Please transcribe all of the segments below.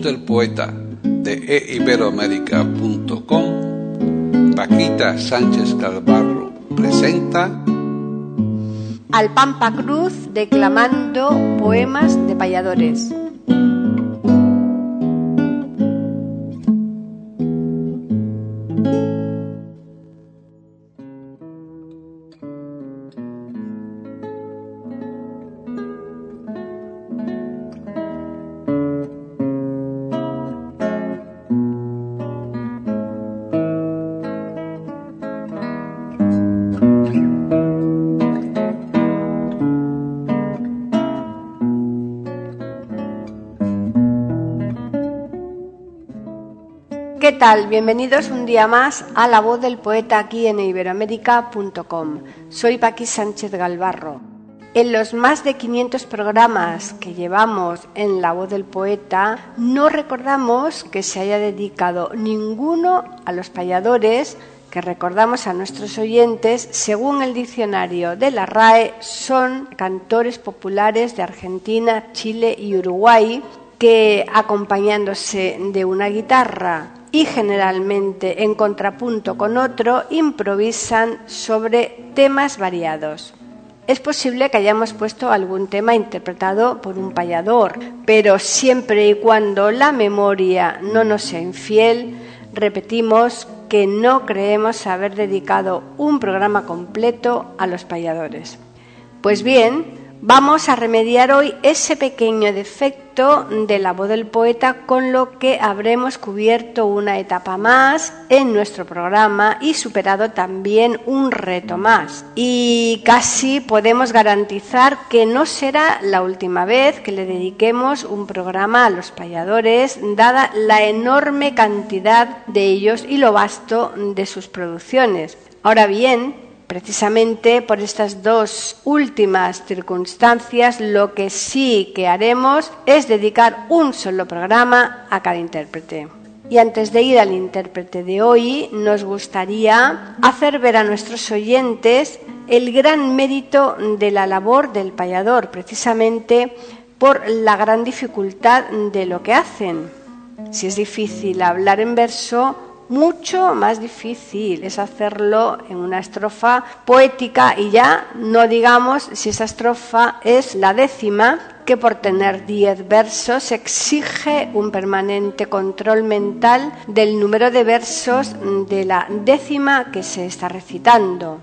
Del poeta de eiberoamérica.com, Paquita Sánchez Calvarro presenta Al Pampa Cruz declamando poemas de payadores. Tal? Bienvenidos un día más a La Voz del Poeta aquí en iberoamérica.com. Soy Paqui Sánchez Galvarro. En los más de 500 programas que llevamos en La Voz del Poeta, no recordamos que se haya dedicado ninguno a los payadores que recordamos a nuestros oyentes, según el diccionario de la RAE, son cantores populares de Argentina, Chile y Uruguay que acompañándose de una guitarra y generalmente en contrapunto con otro improvisan sobre temas variados. Es posible que hayamos puesto algún tema interpretado por un payador, pero siempre y cuando la memoria no nos sea infiel, repetimos que no creemos haber dedicado un programa completo a los payadores. Pues bien, Vamos a remediar hoy ese pequeño defecto de la voz del poeta con lo que habremos cubierto una etapa más en nuestro programa y superado también un reto más. Y casi podemos garantizar que no será la última vez que le dediquemos un programa a los payadores, dada la enorme cantidad de ellos y lo vasto de sus producciones. Ahora bien, Precisamente por estas dos últimas circunstancias, lo que sí que haremos es dedicar un solo programa a cada intérprete. Y antes de ir al intérprete de hoy, nos gustaría hacer ver a nuestros oyentes el gran mérito de la labor del payador, precisamente por la gran dificultad de lo que hacen. Si es difícil hablar en verso, mucho más difícil es hacerlo en una estrofa poética y ya no digamos si esa estrofa es la décima, que por tener diez versos exige un permanente control mental del número de versos de la décima que se está recitando.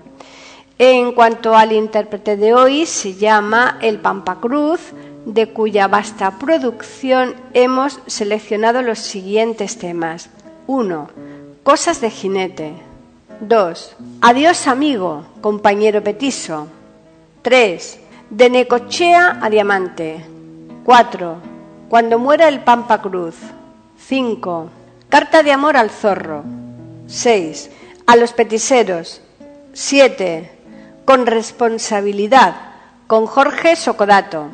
En cuanto al intérprete de hoy, se llama El Pampacruz, de cuya vasta producción hemos seleccionado los siguientes temas. 1 Cosas de jinete. 2. Adiós amigo, compañero petiso. 3. De Necochea a Diamante. 4. Cuando muera el Pampa Cruz. 5. Carta de amor al zorro. 6. A los petiseros. 7. Con responsabilidad. Con Jorge Socodato.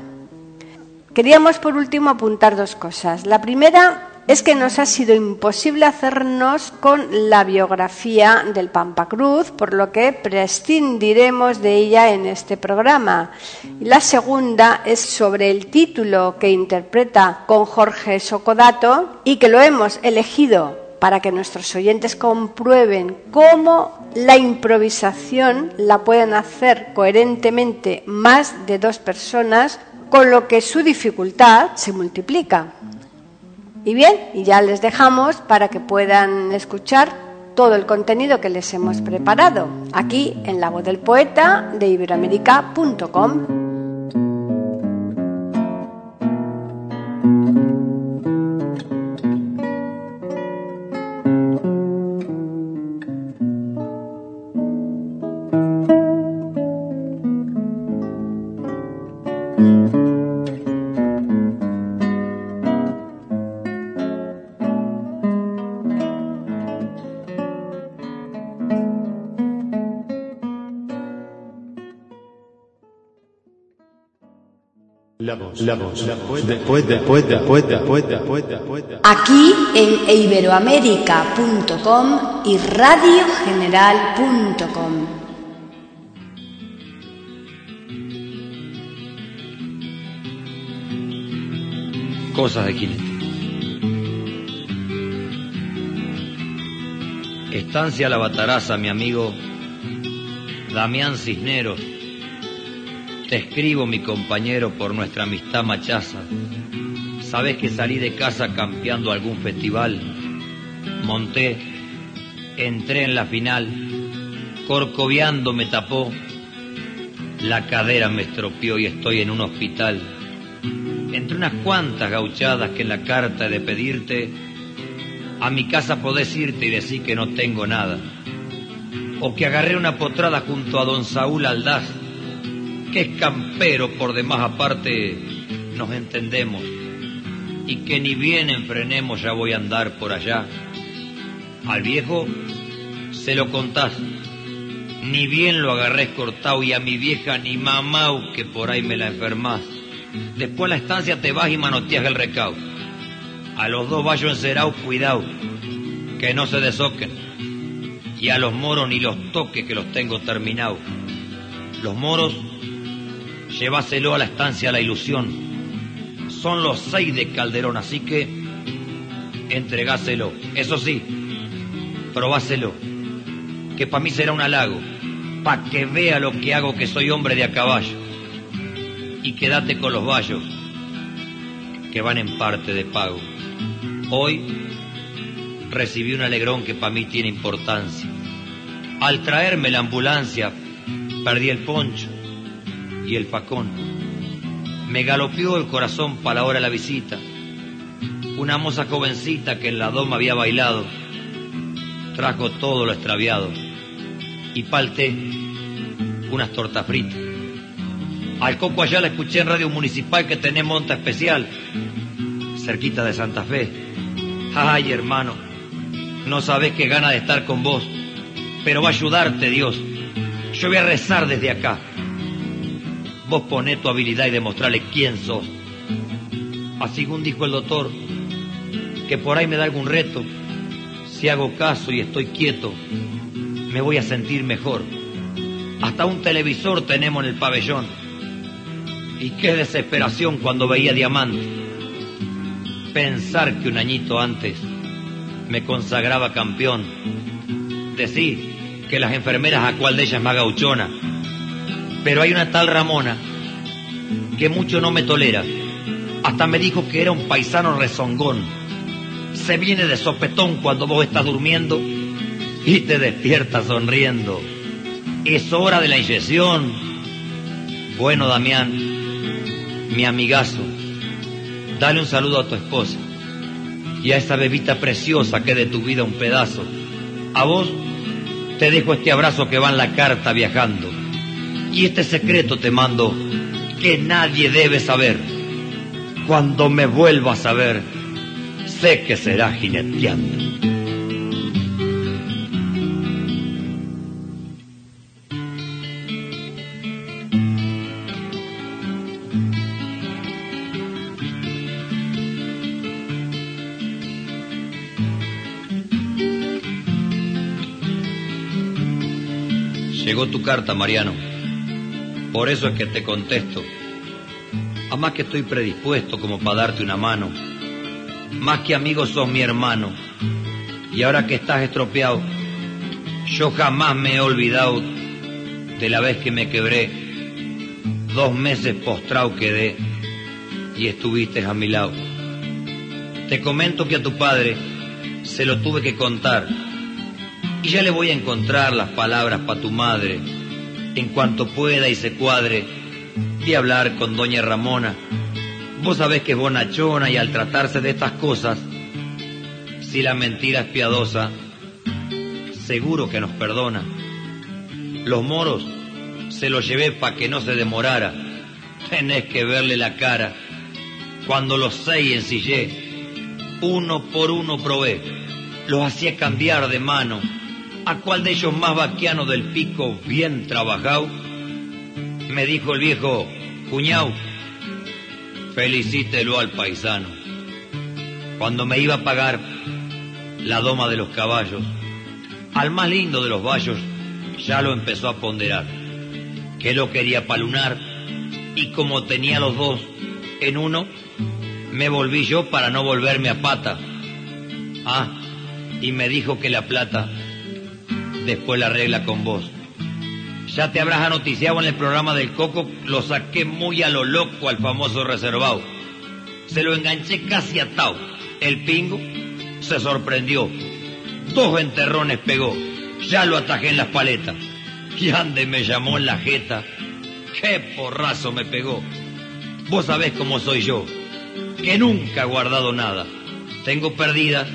Queríamos por último apuntar dos cosas. La primera es que nos ha sido imposible hacernos con la biografía del Pampa Cruz, por lo que prescindiremos de ella en este programa. La segunda es sobre el título que interpreta con Jorge Socodato y que lo hemos elegido para que nuestros oyentes comprueben cómo la improvisación la pueden hacer coherentemente más de dos personas, con lo que su dificultad se multiplica. Y bien, y ya les dejamos para que puedan escuchar todo el contenido que les hemos preparado aquí en La Voz del Poeta de iberoamérica.com. La voz, la voz, la voz poeta, poeta, poeta, poeta, poeta, poeta. Aquí en iberoamérica.com y radiogeneral.com. Cosas de Quinete. Estancia La Bataraza, mi amigo Damián Cisneros. Te escribo, mi compañero, por nuestra amistad machaza. Sabes que salí de casa campeando algún festival. Monté, entré en la final, corcoviando me tapó. La cadera me estropeó y estoy en un hospital. Entre unas cuantas gauchadas que en la carta de pedirte, a mi casa podés irte y decir que no tengo nada. O que agarré una potrada junto a don Saúl Aldaz, es campero por demás aparte, nos entendemos. Y que ni bien enfrenemos ya voy a andar por allá. Al viejo se lo contás, ni bien lo agarré cortado y a mi vieja ni mamau que por ahí me la enfermás. Después a la estancia te vas y manoteas el recaudo. A los dos vallos encerados, cuidado, que no se desoquen. Y a los moros ni los toques que los tengo terminados. Los moros, llévaselo a la estancia la ilusión. Son los seis de Calderón, así que entregáselo. Eso sí, probáselo, que para mí será un halago, pa' que vea lo que hago que soy hombre de a caballo. Y quédate con los vallos, que van en parte de pago. Hoy recibí un alegrón que para mí tiene importancia. Al traerme la ambulancia, perdí el poncho y el facón. Me galopeó el corazón para la hora de la visita. Una moza jovencita que en la doma había bailado, trajo todo lo extraviado y palté unas tortas fritas. Al coco allá la escuché en radio municipal que tenés monta especial, cerquita de Santa Fe. Ay, hermano, no sabés qué gana de estar con vos, pero va a ayudarte Dios. Yo voy a rezar desde acá. Vos poné tu habilidad y demostrarle quién sos. Así según dijo el doctor, que por ahí me da algún reto, si hago caso y estoy quieto, me voy a sentir mejor. Hasta un televisor tenemos en el pabellón. Y qué desesperación cuando veía diamante. Pensar que un añito antes me consagraba campeón. Decir que las enfermeras a cuál de ellas más gauchona. Pero hay una tal Ramona que mucho no me tolera. Hasta me dijo que era un paisano rezongón. Se viene de sopetón cuando vos estás durmiendo y te despiertas sonriendo. Es hora de la inyección. Bueno, Damián, mi amigazo, dale un saludo a tu esposa y a esa bebita preciosa que de tu vida un pedazo. A vos te dejo este abrazo que va en la carta viajando. Y este secreto te mando que nadie debe saber. Cuando me vuelva a saber, sé que será jineteando. Llegó tu carta, Mariano. Por eso es que te contesto. A más que estoy predispuesto como para darte una mano. Más que amigo sos mi hermano. Y ahora que estás estropeado, yo jamás me he olvidado de la vez que me quebré. Dos meses postrado quedé y estuviste a mi lado. Te comento que a tu padre se lo tuve que contar y ya le voy a encontrar las palabras para tu madre, en cuanto pueda y se cuadre, de hablar con doña Ramona. Vos sabés que es bonachona y al tratarse de estas cosas, si la mentira es piadosa, seguro que nos perdona. Los moros se los llevé para que no se demorara. Tenés que verle la cara. Cuando los seis ensillé, uno por uno probé. Los hacía cambiar de mano ¿A cuál de ellos más vaquiano del pico, bien trabajado? Me dijo el viejo, cuñao, felicítelo al paisano. Cuando me iba a pagar la doma de los caballos, al más lindo de los vallos ya lo empezó a ponderar, que lo quería palunar y como tenía los dos en uno, me volví yo para no volverme a pata. Ah, y me dijo que la plata después la arregla con vos. Ya te habrás anoticiado en el programa del Coco, lo saqué muy a lo loco al famoso reservado. Se lo enganché casi atado. El pingo se sorprendió. Dos enterrones pegó. Ya lo atajé en las paletas. Y ande me llamó en la jeta. Qué porrazo me pegó. Vos sabés cómo soy yo, que nunca he guardado nada. Tengo perdidas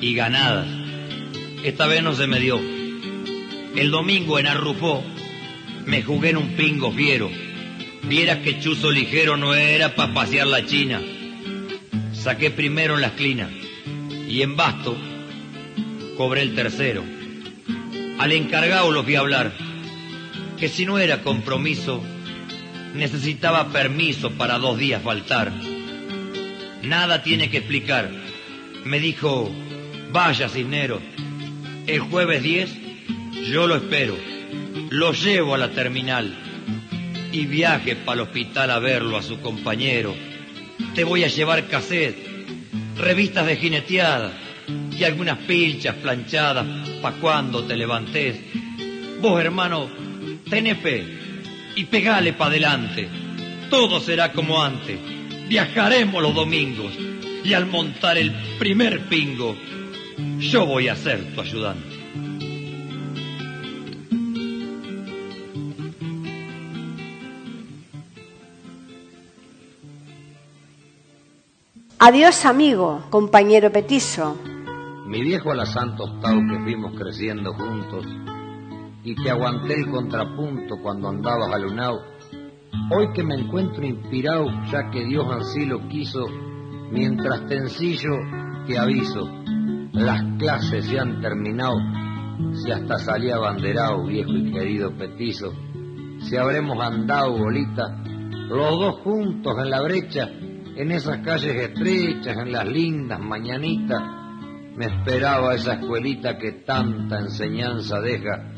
y ganadas. Esta vez no se me dio. El domingo en Arrufó me jugué en un pingo fiero. Vieras que chuzo ligero no era para pasear la china. Saqué primero en la esquina y en basto cobré el tercero. Al encargado lo a hablar, que si no era compromiso, necesitaba permiso para dos días faltar. Nada tiene que explicar. Me dijo, vaya Cisneros, el jueves 10 yo lo espero, lo llevo a la terminal y viaje para el hospital a verlo a su compañero. Te voy a llevar cassette, revistas de jineteada y algunas pilchas planchadas pa' cuando te levantes. Vos, hermano, tenés fe y pegale pa' adelante. Todo será como antes. Viajaremos los domingos y al montar el primer pingo, yo voy a ser tu ayudante. Adiós amigo, compañero petiso. Mi viejo a la Santo Octavo que fuimos creciendo juntos y que aguanté el contrapunto cuando andabas alunado, hoy que me encuentro inspirado ya que Dios así lo quiso, mientras sencillo te aviso, las clases se han terminado, si hasta salía abanderado, viejo y querido petizo, si habremos andado bolita, los dos juntos en la brecha, en esas calles estrechas, en las lindas mañanitas, me esperaba esa escuelita que tanta enseñanza deja.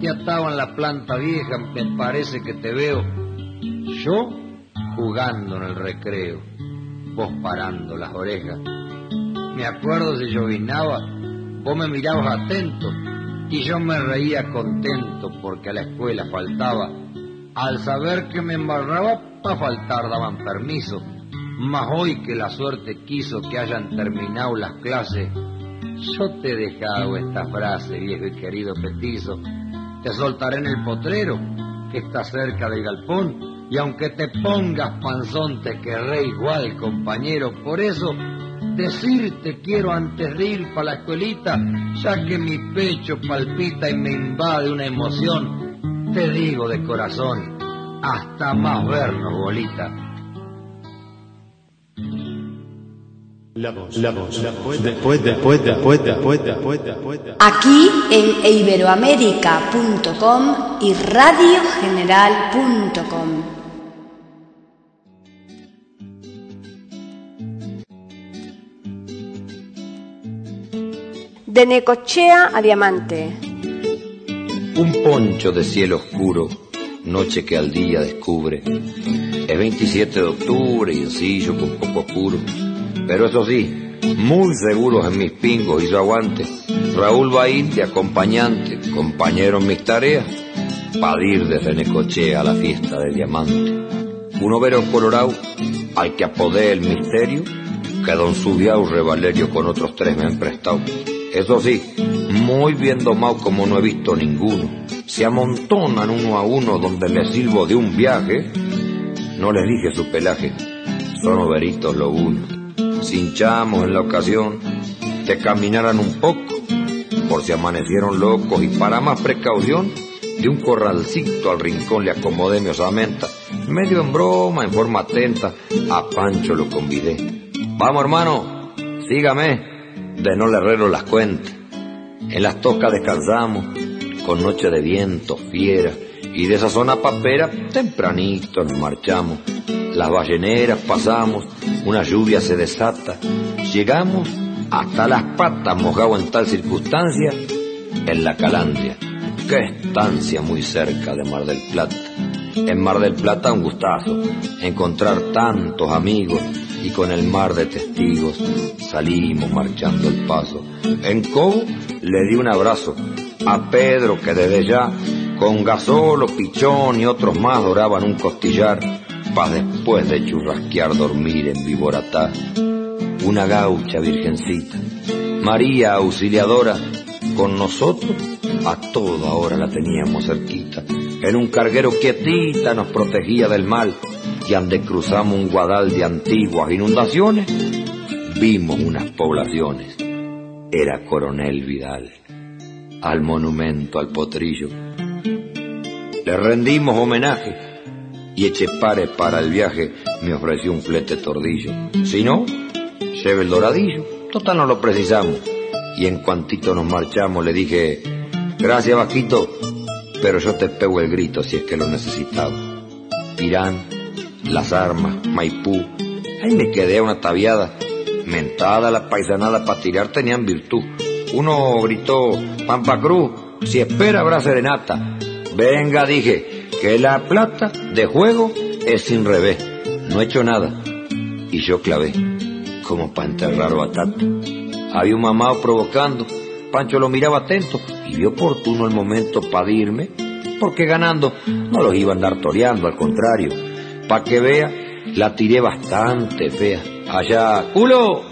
Te ataba en la planta vieja, me parece que te veo. Yo jugando en el recreo, vos parando las orejas. Me acuerdo si llovinaba, vos me mirabas atento y yo me reía contento porque a la escuela faltaba. Al saber que me embarraba, para faltar daban permiso mas hoy que la suerte quiso que hayan terminado las clases, yo te he dejado esta frase, viejo y querido petizo. Te soltaré en el potrero, que está cerca del galpón, y aunque te pongas panzón, te querré igual, compañero. Por eso, decirte quiero antes de ir para la escuelita, ya que mi pecho palpita y me invade una emoción. Te digo de corazón, hasta más vernos, bolita. La voz, la voz, la voz, después, después, después, después, después, después. Aquí en iberoamérica.com y radiogeneral.com. De Necochea a Diamante. Un poncho de cielo oscuro, noche que al día descubre. Es 27 de octubre y ensillo con poco oscuro. Pero eso sí, muy seguros en mis pingos y su aguante. Raúl Baín de acompañante, compañero en mis tareas, para ir desde Necochea a la fiesta de diamante. Un overo colorado al que apodé el misterio, que don Subiao Revalerio con otros tres me han prestado. Eso sí, muy bien domado como no he visto ninguno. Se amontonan uno a uno donde les silbo de un viaje. No les dije su pelaje, son overitos lo uno. Cinchamos en la ocasión que caminaran un poco, por si amanecieron locos y para más precaución, de un corralcito al rincón le acomodé mi osamenta. Medio en broma, en forma atenta, a Pancho lo convidé. Vamos hermano, sígame de no le herrero las cuentas. En las tocas descansamos, con noche de viento, fiera, y de esa zona papera tempranito nos marchamos. Las balleneras pasamos, una lluvia se desata, llegamos hasta las patas mojado en tal circunstancia en la Calandria. Qué estancia muy cerca de Mar del Plata. En Mar del Plata un gustazo, encontrar tantos amigos y con el mar de testigos salimos marchando el paso. En Cobo le di un abrazo a Pedro que desde ya con Gasolo, Pichón y otros más doraban un costillar después de churrasquear dormir en Viboratá. Una gaucha virgencita, María auxiliadora, con nosotros a toda hora la teníamos cerquita. En un carguero quietita nos protegía del mal y ande cruzamos un guadal de antiguas inundaciones, vimos unas poblaciones. Era Coronel Vidal, al monumento al potrillo. Le rendimos homenaje y Echepare para el viaje me ofreció un flete tordillo. Si no, lleve el doradillo, total no lo precisamos. Y en cuantito nos marchamos le dije, gracias Vaquito, pero yo te pego el grito si es que lo necesitaba. Irán, las armas, Maipú, ahí me quedé una tabiada. Mentada la paisanada para tirar tenían virtud. Uno gritó, Pampa Cruz, si espera habrá serenata. Venga, dije, que la plata de juego es sin revés. No he hecho nada. Y yo clavé, como para enterrar batata. Había un mamado provocando. Pancho lo miraba atento y vio oportuno el momento para irme, porque ganando no los iba a andar toreando, al contrario. Pa' que vea, la tiré bastante fea. Allá, culo,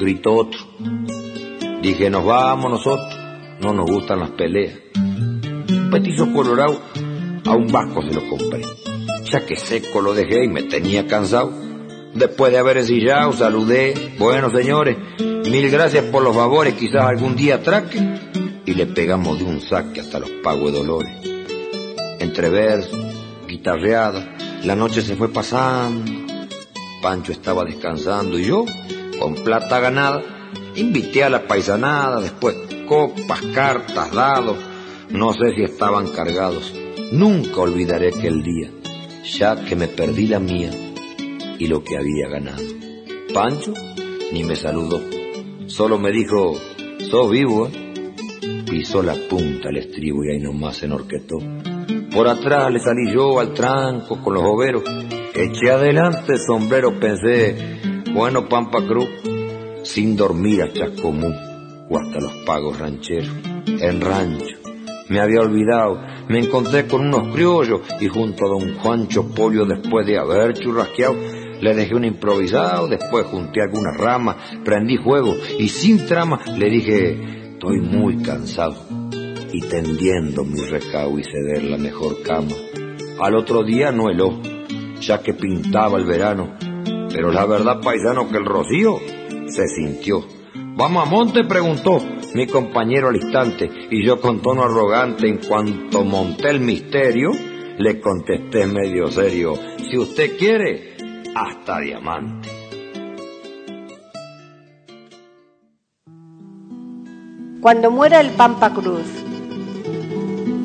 gritó otro. Dije, nos vamos nosotros, no nos gustan las peleas. Un petizo colorado, a un vasco se lo compré. Ya que seco lo dejé y me tenía cansado. Después de haber ensillado, saludé. Bueno, señores, mil gracias por los favores, quizás algún día atraque. Y le pegamos de un saque hasta los pagos de dolores. Entre versos, guitarreada, la noche se fue pasando. Pancho estaba descansando y yo, con plata ganada, invité a la paisanada, después copas, cartas, dados, no sé si estaban cargados. Nunca olvidaré aquel día, ya que me perdí la mía y lo que había ganado. Pancho ni me saludó, solo me dijo, sos vivo, ¿eh? Pisó la punta al estribo y ahí nomás se enorquetó. Por atrás le salí yo al tranco con los overos. Eché adelante el sombrero, pensé, bueno, Pampa Cruz, sin dormir a Chascomú o hasta los pagos rancheros. En rancho, me había olvidado, me encontré con unos criollos y junto a don Juancho Polio, después de haber churrasqueado, le dejé un improvisado, después junté algunas ramas, prendí fuego y sin trama le dije, estoy muy cansado y tendiendo mi recao y ceder la mejor cama. Al otro día no heló, ya que pintaba el verano, pero la verdad, paisano, que el rocío se sintió. ¿Vamos a monte? preguntó mi compañero al instante, y yo con tono arrogante, en cuanto monté el misterio, le contesté medio serio, si usted quiere, hasta diamante. Cuando muera el Pampa Cruz,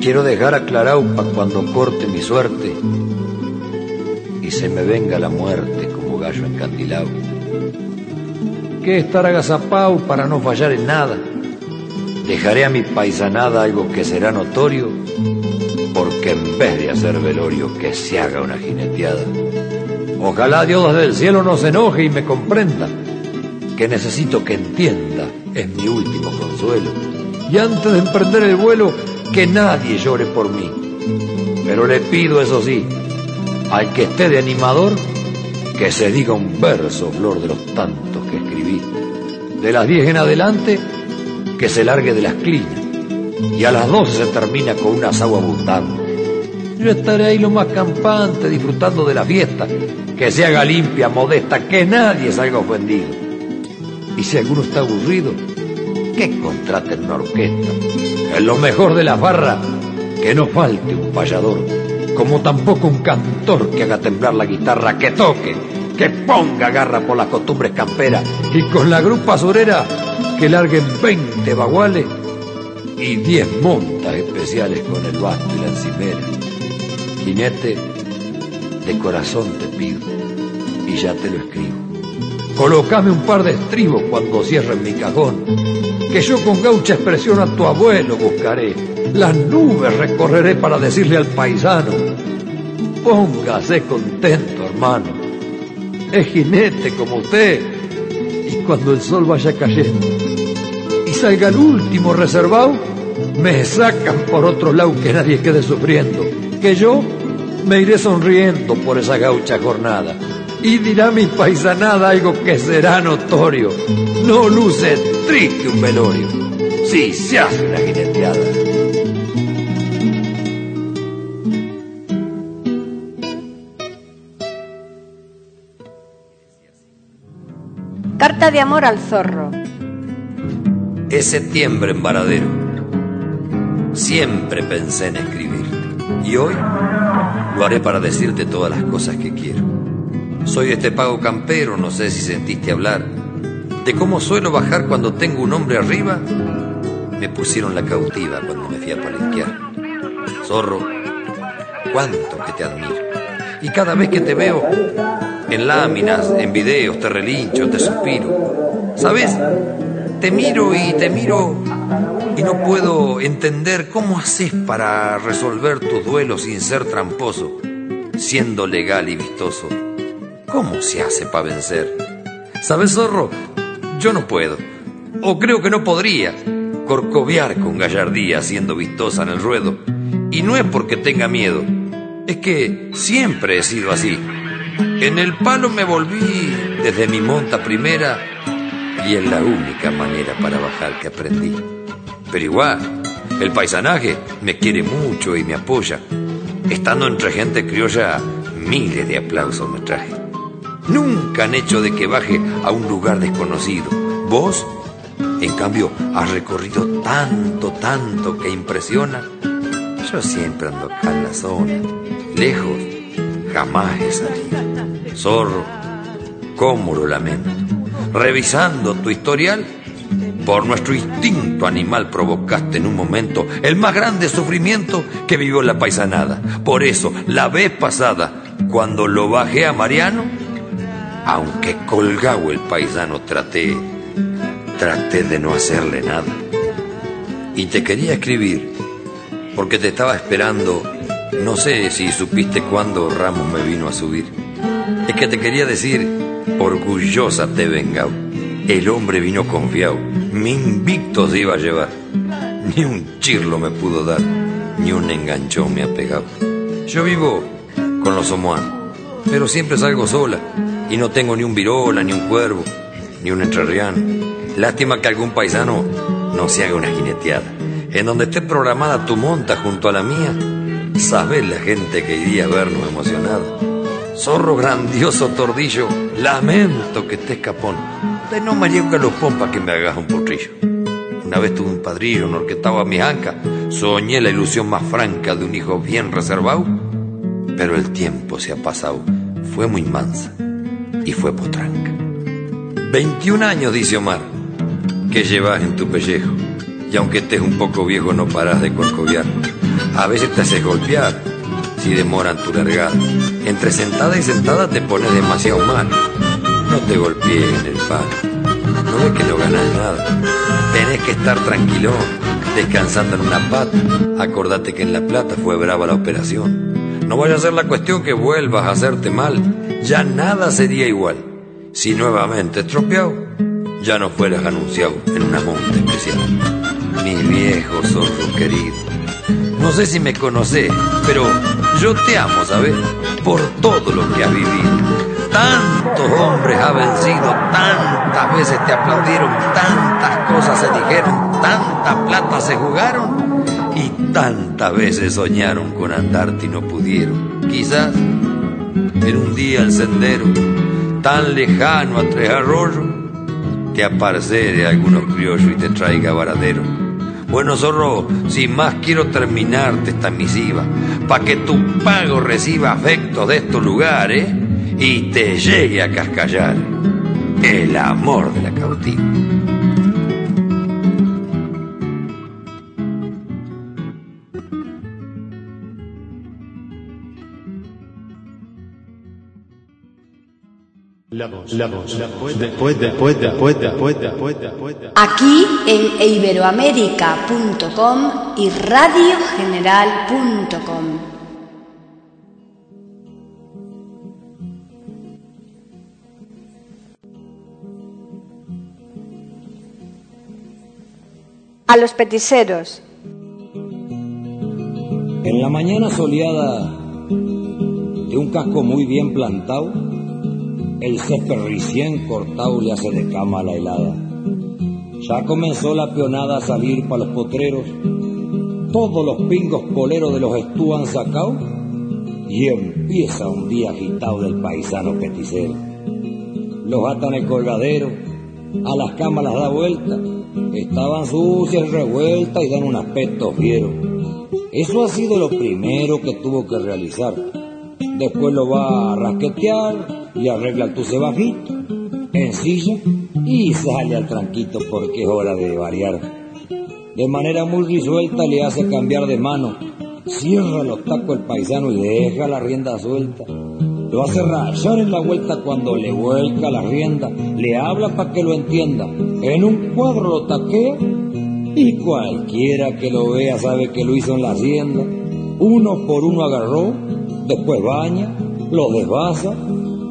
Quiero dejar aclarado para cuando corte mi suerte y se me venga la muerte como gallo encandilado. Que estar agazapado para no fallar en nada. Dejaré a mi paisanada algo que será notorio, porque en vez de hacer velorio, que se haga una jineteada. Ojalá Dios desde el cielo no se enoje y me comprenda, que necesito que entienda, es mi último consuelo. Y antes de emprender el vuelo, que nadie llore por mí. Pero le pido, eso sí, al que esté de animador, que se diga un verso, flor de los tantos que escribí. De las diez en adelante, que se largue de las clinas. Y a las doce se termina con una asado abundante. Yo estaré ahí lo más campante, disfrutando de la fiesta, que se haga limpia, modesta, que nadie salga ofendido. Y si alguno está aburrido, que contraten una orquesta. En lo mejor de la barra, que no falte un payador, como tampoco un cantor que haga temblar la guitarra, que toque, que ponga garra por las costumbres camperas, y con la grupa surera, que larguen 20 baguales y 10 montas especiales con el basto y la encimera. Jinete, de corazón te pido, y ya te lo escribo. Colocame un par de estribos cuando cierren mi cajón, que yo con gaucha expresión a tu abuelo buscaré. Las nubes recorreré para decirle al paisano, póngase contento hermano, es jinete como usted, y cuando el sol vaya cayendo y salga el último reservado, me sacan por otro lado que nadie quede sufriendo, que yo me iré sonriendo por esa gaucha jornada. Y dirá mi paisanada algo que será notorio. No luce triste un velorio. Si se hace una jineteada. De amor al zorro. Es septiembre en Varadero. Siempre pensé en escribirte. Y hoy lo haré para decirte todas las cosas que quiero. Soy este pago campero, no sé si sentiste hablar. De cómo suelo bajar cuando tengo un hombre arriba. Me pusieron la cautiva cuando me fui a palenquear. Zorro, cuánto que te admiro. Y cada vez que te veo, en láminas, en videos, te relincho, te suspiro. ¿Sabes? Te miro y te miro y no puedo entender cómo haces para resolver tus duelos sin ser tramposo, siendo legal y vistoso. ¿Cómo se hace para vencer? ¿Sabes, zorro? Yo no puedo, o creo que no podría, corcoviar con gallardía siendo vistosa en el ruedo. Y no es porque tenga miedo, es que siempre he sido así. En el palo me volví desde mi monta primera y es la única manera para bajar que aprendí. Pero igual, el paisanaje me quiere mucho y me apoya. Estando entre gente criolla, miles de aplausos me traje. Nunca han hecho de que baje a un lugar desconocido. Vos, en cambio, has recorrido tanto, tanto que impresiona. Yo siempre ando acá en la zona, lejos, jamás he salido. Zorro, cómo lo lamento. Revisando tu historial, por nuestro instinto animal provocaste en un momento el más grande sufrimiento que vivió la paisanada. Por eso, la vez pasada, cuando lo bajé a Mariano, aunque colgado el paisano traté, traté de no hacerle nada. Y te quería escribir, porque te estaba esperando, no sé si supiste cuándo Ramos me vino a subir. Es que te quería decir, orgullosa te vengao. El hombre vino confiado, mi invicto se iba a llevar. Ni un chirlo me pudo dar, ni un enganchón me ha pegado. Yo vivo con los somoanos, pero siempre salgo sola y no tengo ni un virola, ni un cuervo, ni un entrerriano. Lástima que algún paisano no se haga una jineteada. En donde esté programada tu monta junto a la mía, sabes la gente que iría a vernos emocionada. Zorro grandioso tordillo, lamento que estés capón. De no me llevo a los pompas que me hagas un potrillo. Una vez tuve un padrillo enorquetado a mi anca, soñé la ilusión más franca de un hijo bien reservado, pero el tiempo se ha pasado, fue muy mansa y fue potranca. 21 años, dice Omar, que llevas en tu pellejo, y aunque estés un poco viejo no paras de corcoviar. A veces te haces golpear si demoran tu largada. Entre sentada y sentada te pones demasiado mal. No te golpees en el palo. No ves que no ganas nada. Tenés que estar tranquilo, descansando en una pata. Acordate que en La Plata fue brava la operación. No vaya a ser la cuestión que vuelvas a hacerte mal. Ya nada sería igual. Si nuevamente estropeado, ya no fueras anunciado en una monta especial. Mi viejo zorro querido. No sé si me conocés, pero yo te amo, ¿sabes? Por todo lo que has vivido. Tantos hombres ha vencido, tantas veces te aplaudieron, tantas cosas se dijeron, tanta plata se jugaron y tantas veces soñaron con andarte y no pudieron. Quizás en un día el sendero, tan lejano a Tres Arroyos, te aparece algunos criollos y te traiga varadero. Bueno, zorro, sin más quiero terminarte esta misiva, pa' que tu pago reciba afectos de estos lugares y te llegue a cascallar el amor de la cautiva. La voz, la voz, la voz, después, después, después, después, después, después. Aquí en iberoamérica.com y radiogeneral.com. A los peticeros. En la mañana soleada de un casco muy bien plantado, el césped recién cortado le hace de cama a la helada. Ya comenzó la peonada a salir para los potreros, todos los pingos poleros de los estú han sacado y empieza un día agitado del paisano peticero. Los atan el colgadero, a las camas las da vuelta, estaban sucias revueltas y dan un aspecto fiero. Eso ha sido lo primero que tuvo que realizar. Después lo va a rasquetear y arregla el tuce bajito, en silla y sale al tranquito porque es hora de variar. De manera muy risuelta le hace cambiar de mano, cierra los tacos el paisano y deja la rienda suelta. Lo hace rayar en la vuelta cuando le vuelca la rienda, le habla para que lo entienda. En un cuadro lo taquea y cualquiera que lo vea sabe que lo hizo en la hacienda. Uno por uno agarró, después baña, lo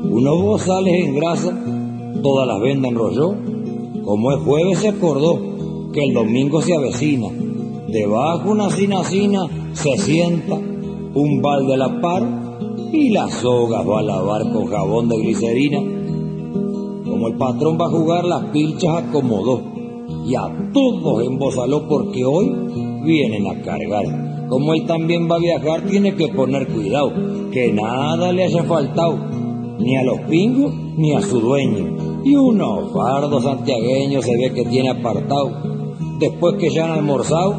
desvasa, unos bozales en grasa, todas las vendas enrolló. Como es jueves se acordó que el domingo se avecina. Debajo una cinacina se sienta, un balde a la par y las sogas va a lavar con jabón de glicerina. Como el patrón va a jugar, las pilchas acomodó y a todos embozaló porque hoy vienen a cargar. Como él también va a viajar, tiene que poner cuidado, que nada le haya faltado, ni a los pingos ni a su dueño. Y unos fardos santiagueños se ve que tiene apartado. Después que ya han almorzado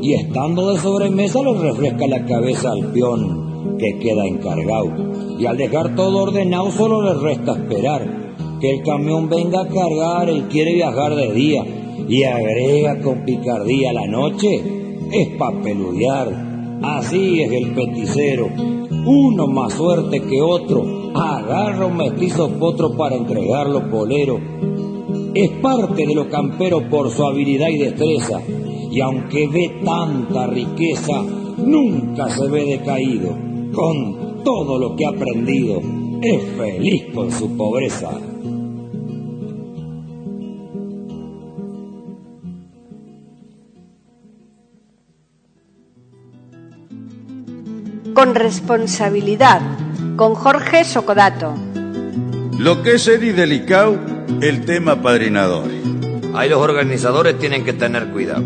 y estando de sobremesa le refresca la cabeza al peón que queda encargado. Y al dejar todo ordenado solo le resta esperar que el camión venga a cargar, él quiere viajar de día y agrega con picardía la noche, es papeludear. Así es el peticero, uno más suerte que otro, agarra un mestizo potro para entregarlo polero. Es parte de lo campero por su habilidad y destreza, y aunque ve tanta riqueza, nunca se ve decaído. Con todo lo que ha aprendido, es feliz con su pobreza. Con responsabilidad, con Jorge Socodato. Lo que es serio y delicado, el tema padrinador. Ahí los organizadores tienen que tener cuidado.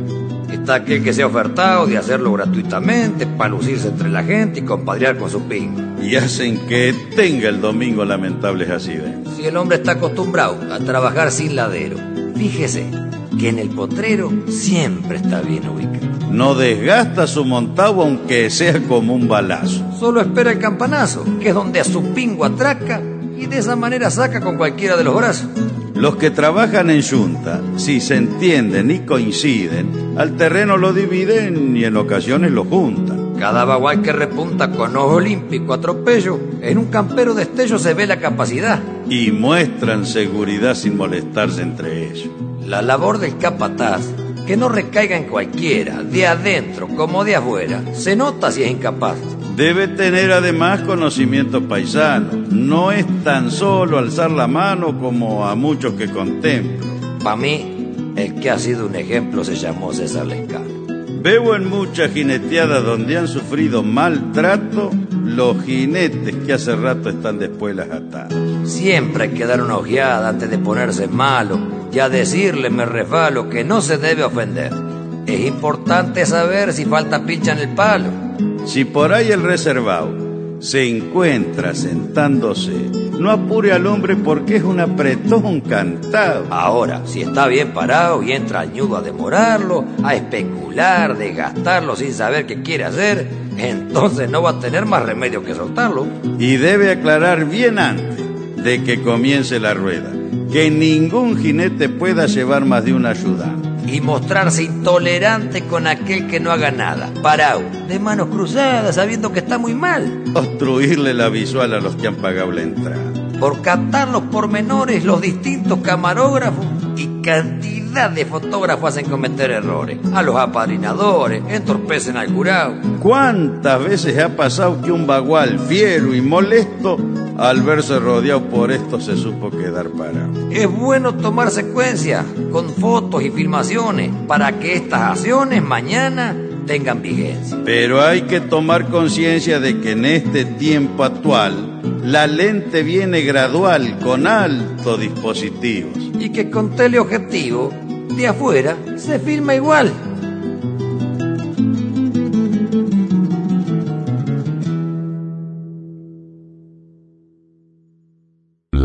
Está aquel que se ha ofertado de hacerlo gratuitamente para lucirse entre la gente y compadrear con su pingo. Y hacen que tenga el domingo lamentables accidentes. Si el hombre está acostumbrado a trabajar sin ladero, fíjese que en el potrero siempre está bien ubicado. No desgasta su montavo aunque sea como un balazo. Solo espera el campanazo, que es donde a su pingo atraca y de esa manera saca con cualquiera de los brazos. Los que trabajan en yunta, si se entienden y coinciden, al terreno lo dividen y en ocasiones lo juntan. Cada bagual que repunta con ojo olímpico atropello, en un campero destello se ve la capacidad. Y muestran seguridad sin molestarse entre ellos. La labor del capataz, que no recaiga en cualquiera, de adentro como de afuera, se nota si es incapaz. Debe tener además conocimiento paisano. No es tan solo alzar la mano como a muchos que contemplo. Para mí, el que ha sido un ejemplo se llamó César Lescano. Veo en muchas jineteadas donde han sufrido maltrato los jinetes que hace rato están después las atadas. Siempre hay que dar una ojeada antes de ponerse malo y a decirle me refalo que no se debe ofender. Es importante saber si falta pincha en el palo. Si por ahí el reservado se encuentra sentándose, no apure al hombre porque es un apretón cantado. Ahora, si está bien parado y entra al ñudo a demorarlo, a especular, desgastarlo sin saber qué quiere hacer, entonces no va a tener más remedio que soltarlo. Y debe aclarar bien antes de que comience la rueda que ningún jinete pueda llevar más de un ayudante. Y mostrarse intolerante con aquel que no haga nada, parado, de manos cruzadas, sabiendo que está muy mal. Obstruirle la visual a los que han pagado la entrada. por captar los pormenores, los distintos camarógrafos y cantidad de fotógrafos hacen cometer errores. A los apadrinadores, entorpecen al jurado. ¿Cuántas veces ha pasado que un bagual fiero y molesto al verse rodeado por esto se supo quedar parado? Es bueno tomar secuencias con fotos y filmaciones para que estas acciones mañana tengan vigencia. Pero hay que tomar conciencia de que en este tiempo actual la lente viene gradual con altos dispositivos. Y que con teleobjetivo de afuera se filma igual.